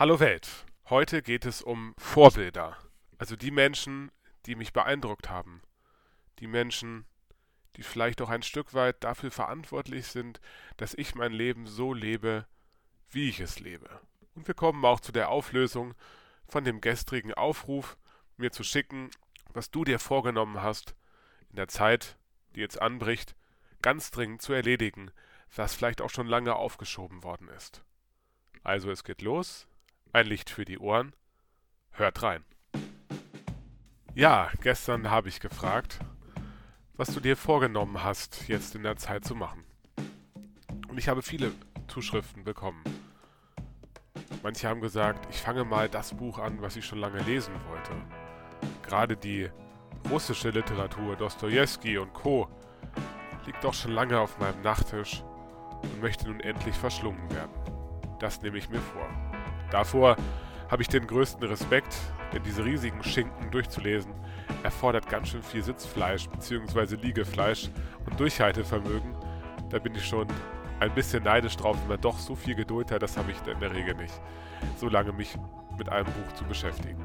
Hallo Welt. Heute geht es um Vorbilder. Also die Menschen, die mich beeindruckt haben. Die Menschen, die vielleicht auch ein Stück weit dafür verantwortlich sind, dass ich mein Leben so lebe, wie ich es lebe. Und wir kommen auch zu der Auflösung von dem gestrigen Aufruf, mir zu schicken, was du dir vorgenommen hast, in der Zeit, die jetzt anbricht, ganz dringend zu erledigen, was vielleicht auch schon lange aufgeschoben worden ist. Also es geht los, ein Licht für die Ohren. Hört rein. Ja, gestern habe ich gefragt, was du dir vorgenommen hast, jetzt in der Zeit zu machen. Und ich habe viele Zuschriften bekommen. Manche haben gesagt, ich fange mal das Buch an, was ich schon lange lesen wollte. Gerade die russische Literatur, Dostoevsky und Co. liegt doch schon lange auf meinem Nachttisch und möchte nun endlich verschlungen werden. Das nehme ich mir vor. Davor habe ich den größten Respekt, denn diese riesigen Schinken durchzulesen erfordert ganz schön viel Sitzfleisch bzw. Liegefleisch und Durchhaltevermögen. Da bin ich schon ein bisschen neidisch drauf, wenn man doch so viel Geduld hat, das habe ich in der Regel nicht, so lange mich mit einem Buch zu beschäftigen.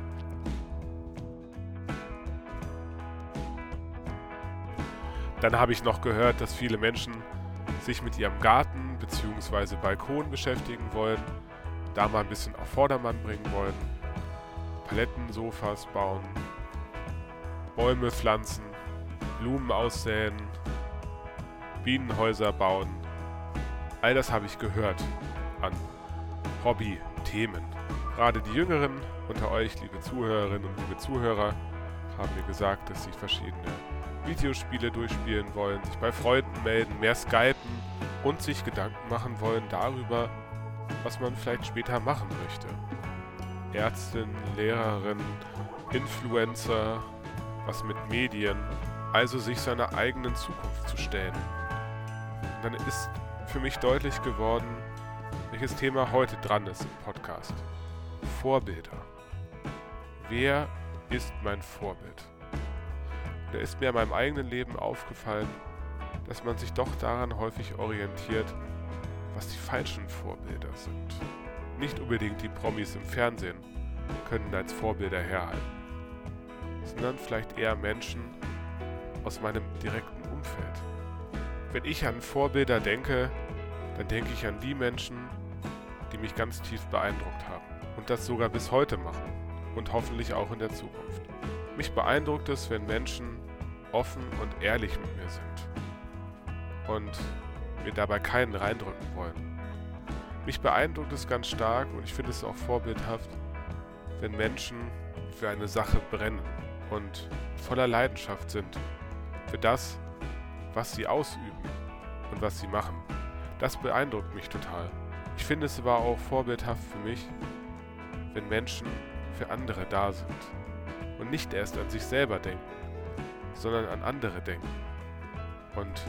Dann habe ich noch gehört, dass viele Menschen sich mit ihrem Garten bzw. Balkon beschäftigen wollen da mal ein bisschen auf Vordermann bringen wollen. Paletten, Sofas bauen, Bäume pflanzen, Blumen aussäen, Bienenhäuser bauen. All das habe ich gehört an Hobby-Themen. Gerade die Jüngeren unter euch, liebe Zuhörerinnen und liebe Zuhörer, haben mir gesagt, dass sie verschiedene Videospiele durchspielen wollen, sich bei Freunden melden, mehr skypen und sich Gedanken machen wollen darüber, was man vielleicht später machen möchte. Ärztin, Lehrerin, Influencer, was mit Medien, also sich seiner eigenen Zukunft zu stellen. Und dann ist für mich deutlich geworden, welches Thema heute dran ist im Podcast. Vorbilder. Wer ist mein Vorbild? da ist mir in meinem eigenen Leben aufgefallen, dass man sich doch daran häufig orientiert, was die falschen Vorbilder sind. Nicht unbedingt die Promis im Fernsehen können als Vorbilder herhalten, sondern vielleicht eher Menschen aus meinem direkten Umfeld. Wenn ich an Vorbilder denke, dann denke ich an die Menschen, die mich ganz tief beeindruckt haben und das sogar bis heute machen und hoffentlich auch in der Zukunft. Mich beeindruckt es, wenn Menschen offen und ehrlich mit mir sind und mir dabei keinen reindrücken wollen. Mich beeindruckt es ganz stark und ich finde es auch vorbildhaft, wenn Menschen für eine Sache brennen und voller Leidenschaft sind für das, was sie ausüben und was sie machen. Das beeindruckt mich total. Ich finde es aber auch vorbildhaft für mich, wenn Menschen für andere da sind und nicht erst an sich selber denken, sondern an andere denken. Und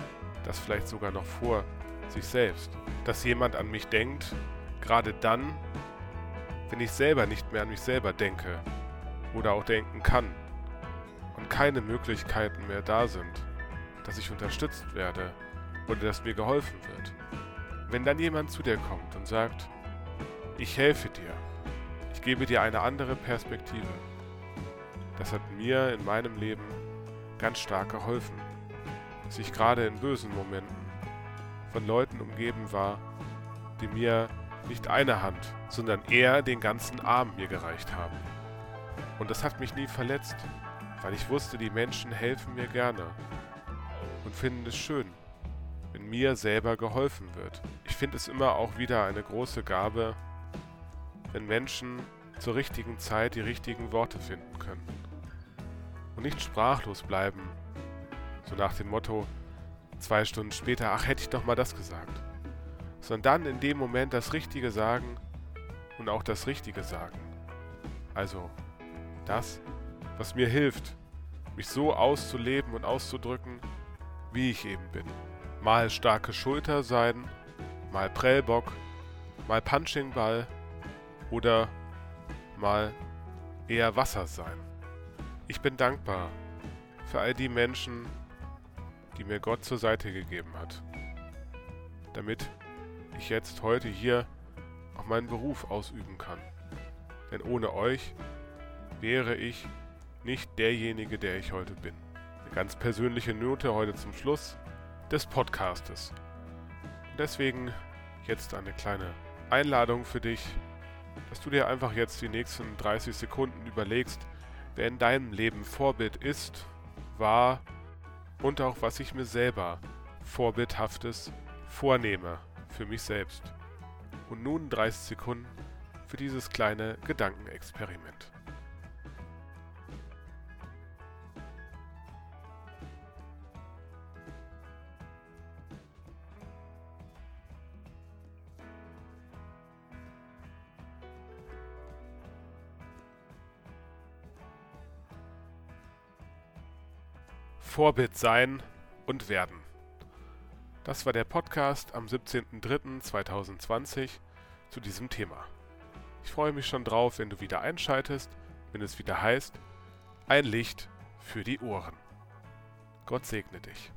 das vielleicht sogar noch vor sich selbst. Dass jemand an mich denkt, gerade dann, wenn ich selber nicht mehr an mich selber denke oder auch denken kann und keine Möglichkeiten mehr da sind, dass ich unterstützt werde oder dass mir geholfen wird. Wenn dann jemand zu dir kommt und sagt, ich helfe dir, ich gebe dir eine andere Perspektive, das hat mir in meinem Leben ganz stark geholfen dass ich gerade in bösen Momenten von Leuten umgeben war, die mir nicht eine Hand, sondern eher den ganzen Arm mir gereicht haben. Und das hat mich nie verletzt, weil ich wusste, die Menschen helfen mir gerne und finden es schön, wenn mir selber geholfen wird. Ich finde es immer auch wieder eine große Gabe, wenn Menschen zur richtigen Zeit die richtigen Worte finden können und nicht sprachlos bleiben so nach dem Motto, zwei Stunden später, ach hätte ich doch mal das gesagt. Sondern dann in dem Moment das Richtige sagen und auch das Richtige sagen. Also das, was mir hilft, mich so auszuleben und auszudrücken, wie ich eben bin. Mal starke Schulter sein, mal Prellbock, mal Punchingball oder mal eher Wasser sein. Ich bin dankbar für all die Menschen, die mir Gott zur Seite gegeben hat, damit ich jetzt heute hier auch meinen Beruf ausüben kann. Denn ohne euch wäre ich nicht derjenige, der ich heute bin. Eine ganz persönliche Note heute zum Schluss des Podcastes. Deswegen jetzt eine kleine Einladung für dich, dass du dir einfach jetzt die nächsten 30 Sekunden überlegst, wer in deinem Leben Vorbild ist, war und auch was ich mir selber Vorbildhaftes vornehme für mich selbst. Und nun 30 Sekunden für dieses kleine Gedankenexperiment. Vorbild sein und werden. Das war der Podcast am 17.03.2020 zu diesem Thema. Ich freue mich schon drauf, wenn du wieder einschaltest, wenn es wieder heißt, ein Licht für die Ohren. Gott segne dich.